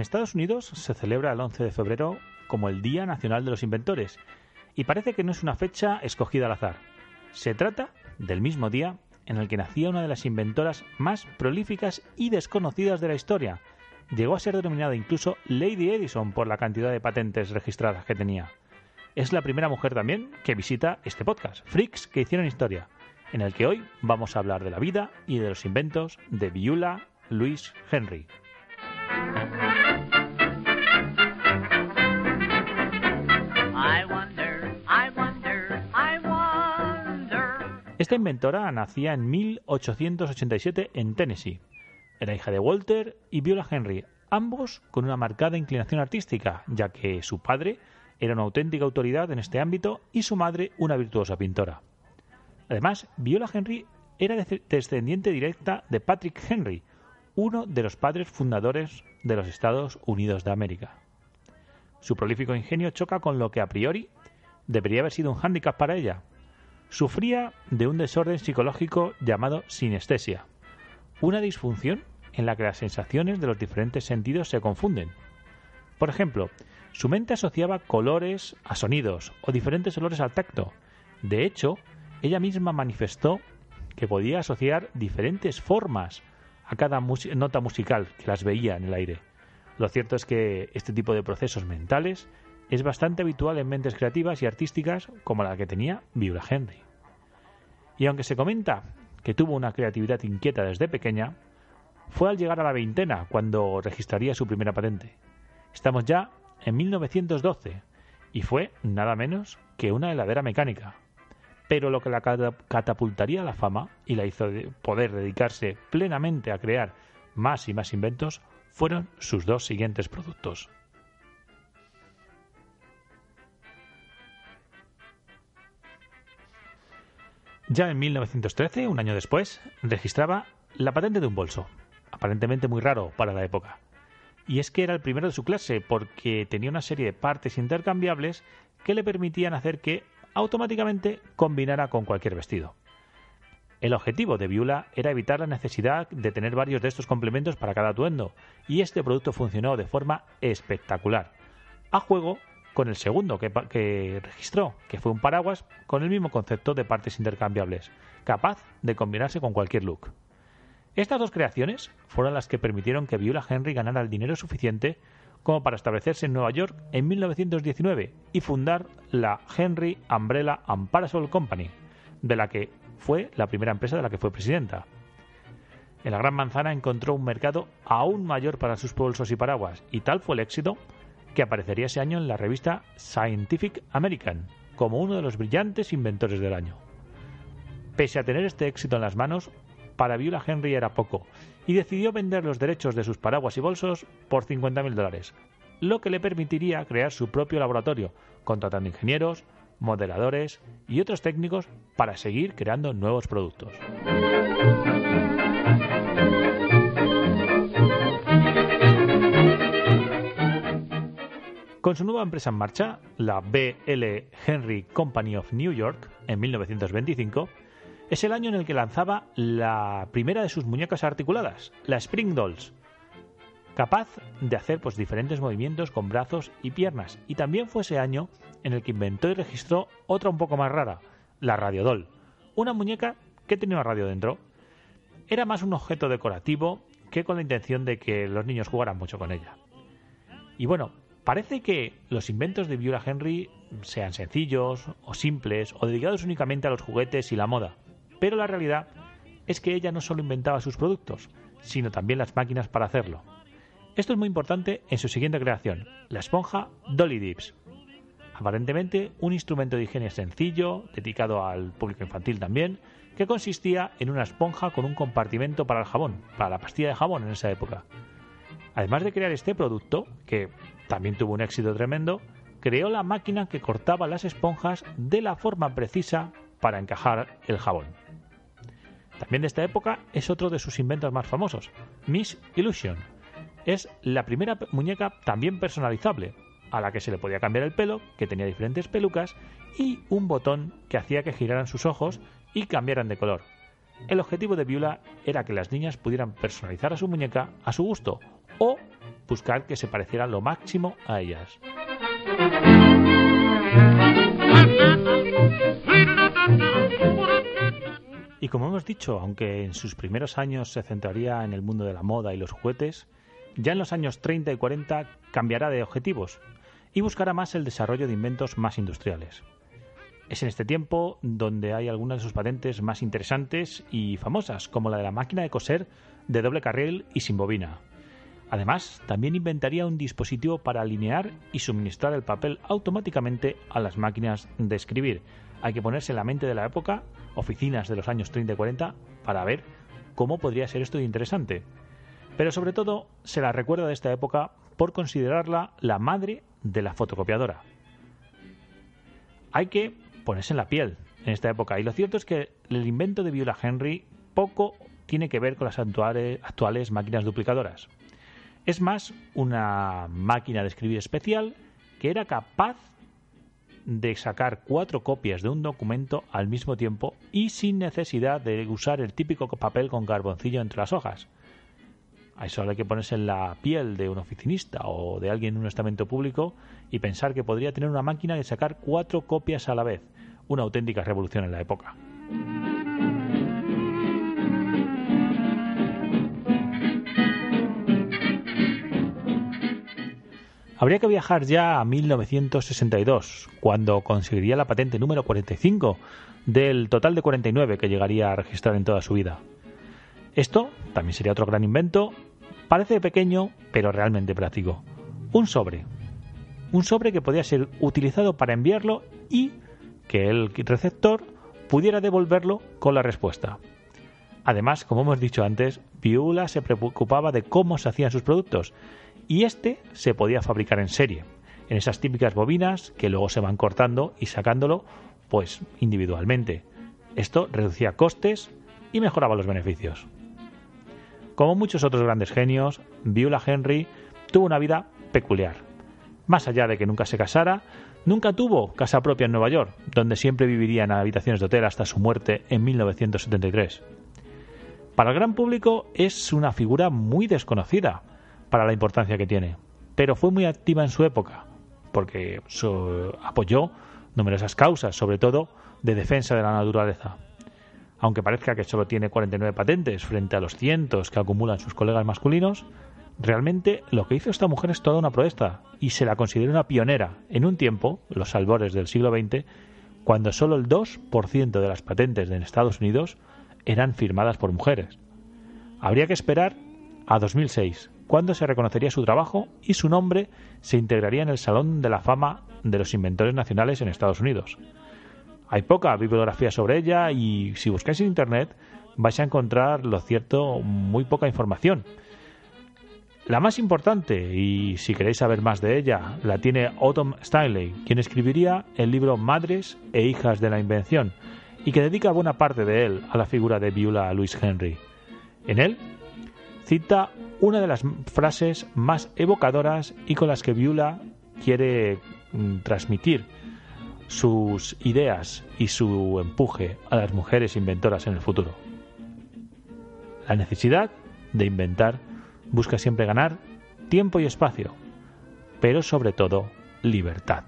Estados Unidos se celebra el 11 de febrero como el Día Nacional de los Inventores y parece que no es una fecha escogida al azar. Se trata del mismo día en el que nacía una de las inventoras más prolíficas y desconocidas de la historia. Llegó a ser denominada incluso Lady Edison por la cantidad de patentes registradas que tenía. Es la primera mujer también que visita este podcast, Freaks que hicieron historia, en el que hoy vamos a hablar de la vida y de los inventos de Viula Louis Henry. Esta inventora nacía en 1887 en Tennessee. Era hija de Walter y Viola Henry, ambos con una marcada inclinación artística, ya que su padre era una auténtica autoridad en este ámbito y su madre una virtuosa pintora. Además, Viola Henry era descendiente directa de Patrick Henry, uno de los padres fundadores de los Estados Unidos de América. Su prolífico ingenio choca con lo que a priori debería haber sido un hándicap para ella, Sufría de un desorden psicológico llamado sinestesia, una disfunción en la que las sensaciones de los diferentes sentidos se confunden. Por ejemplo, su mente asociaba colores a sonidos o diferentes olores al tacto. De hecho, ella misma manifestó que podía asociar diferentes formas a cada nota musical que las veía en el aire. Lo cierto es que este tipo de procesos mentales es bastante habitual en mentes creativas y artísticas como la que tenía Viola Henry. Y aunque se comenta que tuvo una creatividad inquieta desde pequeña, fue al llegar a la veintena cuando registraría su primera patente. Estamos ya en 1912 y fue nada menos que una heladera mecánica. Pero lo que la catapultaría a la fama y la hizo poder dedicarse plenamente a crear más y más inventos fueron sus dos siguientes productos. Ya en 1913, un año después, registraba la patente de un bolso, aparentemente muy raro para la época. Y es que era el primero de su clase porque tenía una serie de partes intercambiables que le permitían hacer que automáticamente combinara con cualquier vestido. El objetivo de Viula era evitar la necesidad de tener varios de estos complementos para cada atuendo, y este producto funcionó de forma espectacular, a juego con el segundo que, registró, que fue un paraguas con el mismo concepto de partes intercambiables, capaz de combinarse con cualquier look. Estas dos creaciones fueron las que permitieron que Viola Henry ganara el dinero suficiente como para establecerse en Nueva York en 1919 y fundar la Henry Umbrella and Parasol Company, de la que fue la primera empresa de la que fue presidenta. En la Gran Manzana encontró un mercado aún mayor para sus bolsos y paraguas, y tal fue el éxito que aparecería ese año en la revista Scientific American como uno de los brillantes inventores del año. Pese a tener este éxito en las manos, para Viola Henry era poco y decidió vender los derechos de sus paraguas y bolsos por 50.000 dólares, lo que le permitiría crear su propio laboratorio, contratando ingenieros, modeladores y otros técnicos para seguir creando nuevos productos. Con su nueva empresa en marcha, la BL Henry Company of New York, en 1925, es el año en el que lanzaba la primera de sus muñecas articuladas, la Spring Dolls, capaz de hacer pues, diferentes movimientos con brazos y piernas. Y también fue ese año en el que inventó y registró otra un poco más rara, la Radio Doll, una muñeca que tenía una radio dentro. Era más un objeto decorativo que con la intención de que los niños jugaran mucho con ella. Y bueno, Parece que los inventos de Viola Henry sean sencillos o simples o dedicados únicamente a los juguetes y la moda, pero la realidad es que ella no solo inventaba sus productos, sino también las máquinas para hacerlo. Esto es muy importante en su siguiente creación, la esponja Dolly Dips. Aparentemente un instrumento de higiene sencillo, dedicado al público infantil también, que consistía en una esponja con un compartimento para el jabón, para la pastilla de jabón en esa época. Además de crear este producto, que también tuvo un éxito tremendo, creó la máquina que cortaba las esponjas de la forma precisa para encajar el jabón. También de esta época es otro de sus inventos más famosos, Miss Illusion. Es la primera muñeca también personalizable, a la que se le podía cambiar el pelo, que tenía diferentes pelucas, y un botón que hacía que giraran sus ojos y cambiaran de color. El objetivo de Viola era que las niñas pudieran personalizar a su muñeca a su gusto o buscar que se pareciera lo máximo a ellas. Y como hemos dicho, aunque en sus primeros años se centraría en el mundo de la moda y los juguetes, ya en los años 30 y 40 cambiará de objetivos y buscará más el desarrollo de inventos más industriales. Es en este tiempo donde hay algunas de sus patentes más interesantes y famosas, como la de la máquina de coser de doble carril y sin bobina. Además, también inventaría un dispositivo para alinear y suministrar el papel automáticamente a las máquinas de escribir. Hay que ponerse en la mente de la época, oficinas de los años 30 y 40, para ver cómo podría ser esto de interesante. Pero sobre todo se la recuerda de esta época por considerarla la madre de la fotocopiadora. Hay que ponerse en la piel en esta época y lo cierto es que el invento de Viola Henry poco tiene que ver con las actuales, máquinas duplicadoras. Es más una máquina de escribir especial que era capaz de sacar cuatro copias de un documento al mismo tiempo y sin necesidad de usar el típico papel con carboncillo entre las hojas. A eso hay que ponerse en la piel de un oficinista o de alguien en un estamento público y pensar que podría tener una máquina de sacar cuatro copias a la vez. Una auténtica revolución en la época. Habría que viajar ya a 1962, cuando conseguiría la patente número 45 del total de 49 que llegaría a registrar en toda su vida. Esto también sería otro gran invento Parece pequeño, pero realmente práctico. Un sobre. Un sobre que podía ser utilizado para enviarlo y que el receptor pudiera devolverlo con la respuesta. Además, como hemos dicho antes, Viula se preocupaba de cómo se hacían sus productos y este se podía fabricar en serie, en esas típicas bobinas que luego se van cortando y sacándolo pues individualmente. Esto reducía costes y mejoraba los beneficios. Como muchos otros grandes genios, Viola Henry tuvo una vida peculiar. Más allá de que nunca se casara, nunca tuvo casa propia en Nueva York, donde siempre viviría en habitaciones de hotel hasta su muerte en 1973. Para el gran público es una figura muy desconocida para la importancia que tiene, pero fue muy activa en su época, porque apoyó numerosas causas, sobre todo de defensa de la naturaleza. Aunque parezca que solo tiene 49 patentes frente a los cientos que acumulan sus colegas masculinos, realmente lo que hizo esta mujer es toda una proeza y se la considera una pionera. En un tiempo, los albores del siglo XX, cuando solo el 2% de las patentes en Estados Unidos eran firmadas por mujeres. Habría que esperar a 2006, cuando se reconocería su trabajo y su nombre se integraría en el Salón de la Fama de los Inventores Nacionales en Estados Unidos. Hay poca bibliografía sobre ella y si buscáis en internet vais a encontrar, lo cierto, muy poca información. La más importante, y si queréis saber más de ella, la tiene Autumn Stanley, quien escribiría el libro Madres e Hijas de la Invención, y que dedica buena parte de él a la figura de Beulah Louise Henry. En él cita una de las frases más evocadoras y con las que Beulah quiere mm, transmitir sus ideas y su empuje a las mujeres inventoras en el futuro. La necesidad de inventar busca siempre ganar tiempo y espacio, pero sobre todo libertad.